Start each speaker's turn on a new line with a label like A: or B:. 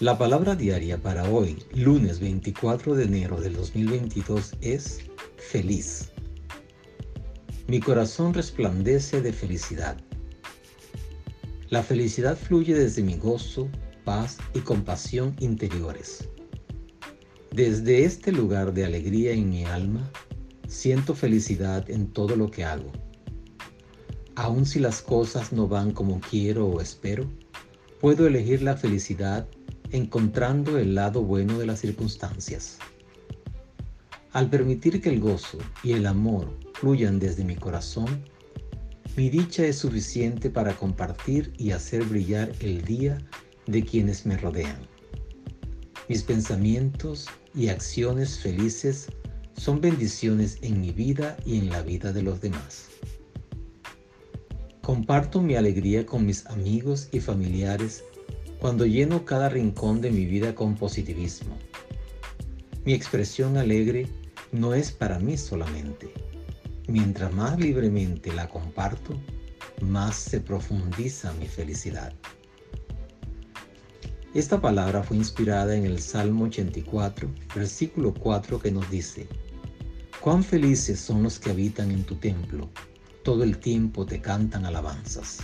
A: La palabra diaria para hoy, lunes 24 de enero del 2022, es feliz. Mi corazón resplandece de felicidad. La felicidad fluye desde mi gozo, paz y compasión interiores. Desde este lugar de alegría en mi alma, siento felicidad en todo lo que hago. Aun si las cosas no van como quiero o espero, puedo elegir la felicidad encontrando el lado bueno de las circunstancias. Al permitir que el gozo y el amor fluyan desde mi corazón, mi dicha es suficiente para compartir y hacer brillar el día de quienes me rodean. Mis pensamientos y acciones felices son bendiciones en mi vida y en la vida de los demás. Comparto mi alegría con mis amigos y familiares cuando lleno cada rincón de mi vida con positivismo. Mi expresión alegre no es para mí solamente. Mientras más libremente la comparto, más se profundiza mi felicidad. Esta palabra fue inspirada en el Salmo 84, versículo 4 que nos dice, Cuán felices son los que habitan en tu templo, todo el tiempo te cantan alabanzas.